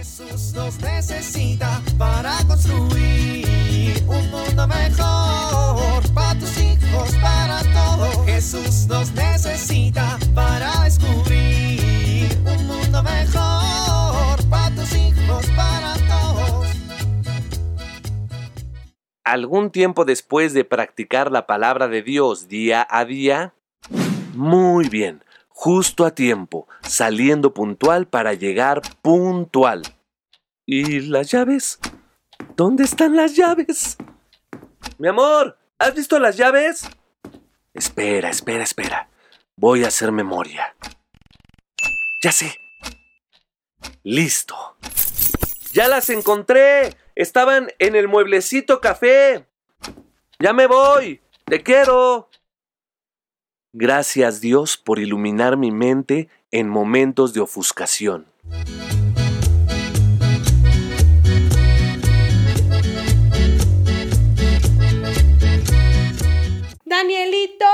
Jesús nos necesita para construir un mundo mejor para tus hijos, para todos. Jesús nos necesita para descubrir un mundo mejor para tus hijos, para todos. Algún tiempo después de practicar la palabra de Dios día a día, muy bien, justo a tiempo, saliendo puntual para llegar puntual. ¿Y las llaves? ¿Dónde están las llaves? Mi amor, ¿has visto las llaves? Espera, espera, espera. Voy a hacer memoria. Ya sé. Listo. Ya las encontré. Estaban en el mueblecito café. Ya me voy. Te quiero. Gracias Dios por iluminar mi mente en momentos de ofuscación. Danielito,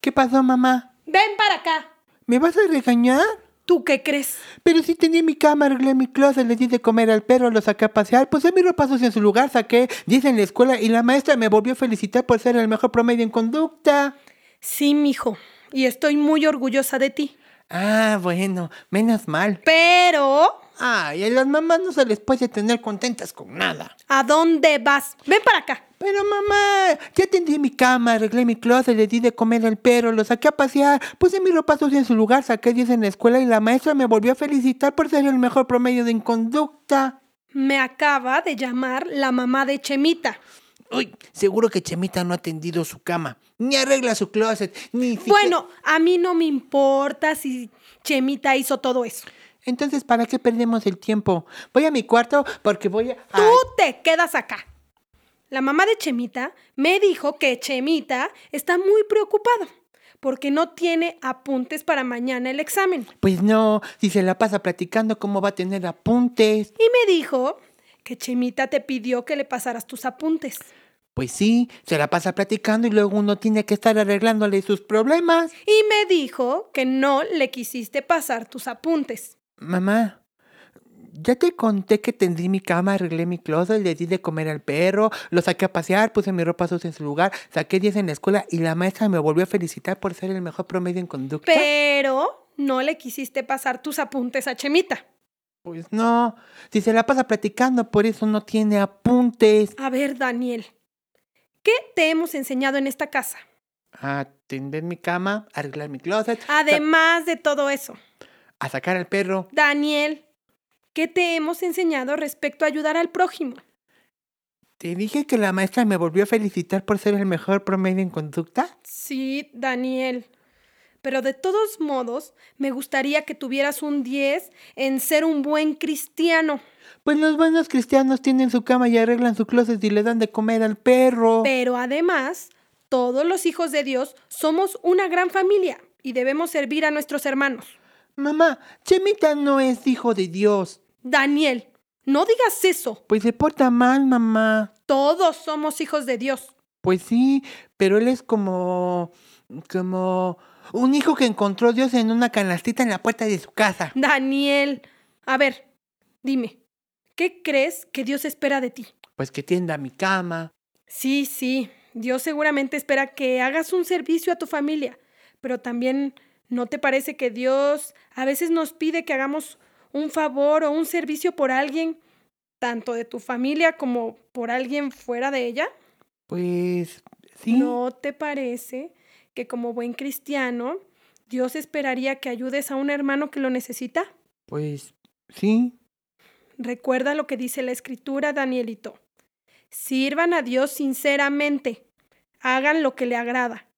¿Qué pasó, mamá? ven para acá. ¿Me vas a regañar? ¿Tú qué crees? Pero si tenía mi cama, arreglé mi closet, le di de comer al perro, lo saqué a pasear, puse mis ropa sucia en su lugar, saqué 10 en la escuela y la maestra me volvió a felicitar por ser el mejor promedio en conducta. Sí, mijo, y estoy muy orgullosa de ti. Ah, bueno, menos mal. Pero, Ay, a las mamás no se les puede tener contentas con nada. ¿a dónde vas? Ven para acá. Pero mamá, ya tendí mi cama, arreglé mi closet, le di de comer al perro, lo saqué a pasear, puse mi ropa sucia en su lugar, saqué 10 en la escuela y la maestra me volvió a felicitar por ser el mejor promedio de en conducta. Me acaba de llamar la mamá de Chemita. Uy, seguro que Chemita no ha tendido su cama, ni arregla su closet, ni siquiera- Bueno, a mí no me importa si Chemita hizo todo eso. Entonces, ¿para qué perdemos el tiempo? Voy a mi cuarto porque voy a... Tú te quedas acá. La mamá de Chemita me dijo que Chemita está muy preocupada porque no tiene apuntes para mañana el examen. Pues no, si se la pasa platicando, ¿cómo va a tener apuntes? Y me dijo que Chemita te pidió que le pasaras tus apuntes. Pues sí, se la pasa platicando y luego uno tiene que estar arreglándole sus problemas. Y me dijo que no le quisiste pasar tus apuntes. Mamá, ya te conté que tendí mi cama, arreglé mi closet, le di de comer al perro, lo saqué a pasear, puse mi ropa sucia en su lugar, saqué 10 en la escuela y la maestra me volvió a felicitar por ser el mejor promedio en conducta. Pero no le quisiste pasar tus apuntes a Chemita. Pues no, si se la pasa platicando, por eso no tiene apuntes. A ver, Daniel, ¿qué te hemos enseñado en esta casa? A tender mi cama, arreglar mi closet, Además de todo eso, a sacar al perro. Daniel, ¿qué te hemos enseñado respecto a ayudar al prójimo? Te dije que la maestra me volvió a felicitar por ser el mejor promedio en conducta. Sí, Daniel. Pero de todos modos, me gustaría que tuvieras un 10 en ser un buen cristiano. Pues los buenos cristianos tienen su cama y arreglan su closet y le dan de comer al perro. Pero además, todos los hijos de Dios somos una gran familia y debemos servir a nuestros hermanos. Mamá, Chemita no es hijo de Dios. Daniel, no digas eso. Pues se porta mal, mamá. Todos somos hijos de Dios. Pues sí, pero él es como... como... un hijo que encontró Dios en una canastita en la puerta de su casa. Daniel, a ver, dime, ¿qué crees que Dios espera de ti? Pues que tienda mi cama. Sí, sí, Dios seguramente espera que hagas un servicio a tu familia, pero también ¿no te parece que Dios a veces nos pide que hagamos un favor o un servicio por alguien, tanto de tu familia como por alguien fuera de ella? Pues sí. ¿No te parece que como buen cristiano Dios esperaría que ayudes a un hermano que lo necesita? Pues sí. Recuerda lo que dice la escritura, Danielito. Sirvan a Dios sinceramente, hagan lo que le agrada.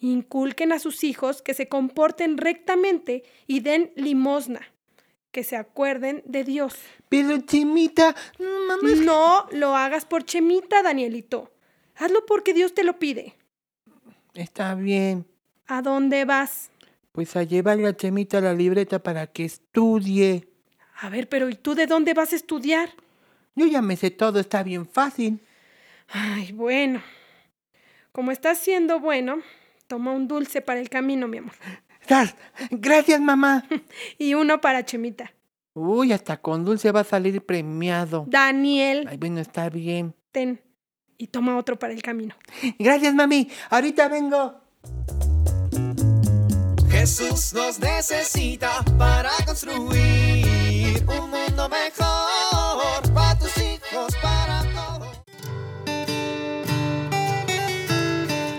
Inculquen a sus hijos que se comporten rectamente y den limosna, que se acuerden de Dios. Pero Chemita, no, mamá, No lo hagas por Chemita, Danielito. Hazlo porque Dios te lo pide. Está bien. ¿A dónde vas? Pues a llevarle a Chemita la libreta para que estudie. A ver, pero ¿y tú de dónde vas a estudiar? Yo ya me sé todo, está bien fácil. Ay, bueno. Como estás siendo bueno, toma un dulce para el camino, mi amor. Gracias, mamá. Y uno para Chemita. Uy, hasta con dulce va a salir premiado. Daniel, Ay, bueno, está bien. ten. Y toma otro para el camino. Gracias, mami. Ahorita vengo. Jesús nos necesita para construir un mundo mejor para tus hijos, para todos.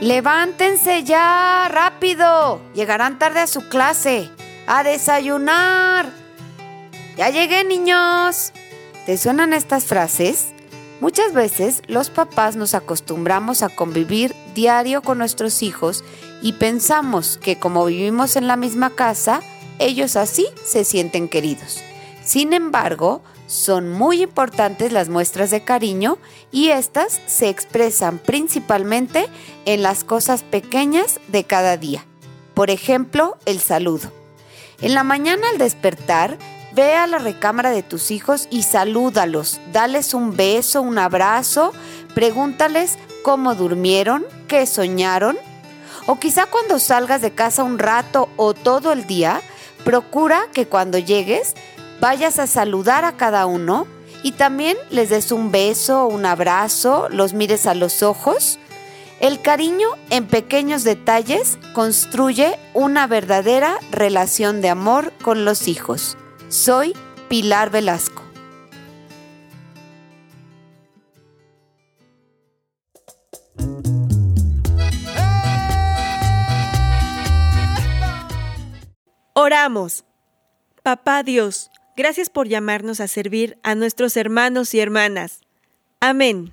Levántense ya, rápido. Llegarán tarde a su clase. A desayunar. Ya llegué, niños. ¿Te suenan estas frases? Muchas veces los papás nos acostumbramos a convivir diario con nuestros hijos y pensamos que como vivimos en la misma casa, ellos así se sienten queridos. Sin embargo, son muy importantes las muestras de cariño y estas se expresan principalmente en las cosas pequeñas de cada día. Por ejemplo, el saludo. En la mañana al despertar, ve a la recámara de tus hijos y salúdalos. Dales un beso, un abrazo, pregúntales cómo durmieron, qué soñaron. O quizá cuando salgas de casa un rato o todo el día, procura que cuando llegues vayas a saludar a cada uno y también les des un beso, un abrazo, los mires a los ojos. El cariño en pequeños detalles construye una verdadera relación de amor con los hijos. Soy Pilar Velasco. Oramos. Papá Dios, gracias por llamarnos a servir a nuestros hermanos y hermanas. Amén.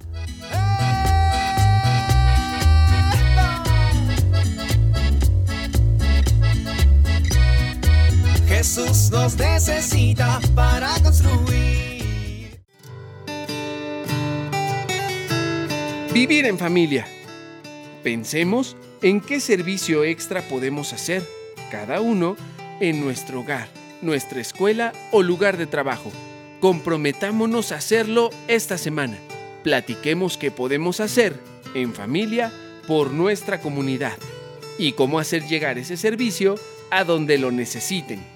Jesús nos necesita para construir. Vivir en familia. Pensemos en qué servicio extra podemos hacer, cada uno, en nuestro hogar, nuestra escuela o lugar de trabajo. Comprometámonos a hacerlo esta semana. Platiquemos qué podemos hacer en familia por nuestra comunidad y cómo hacer llegar ese servicio a donde lo necesiten.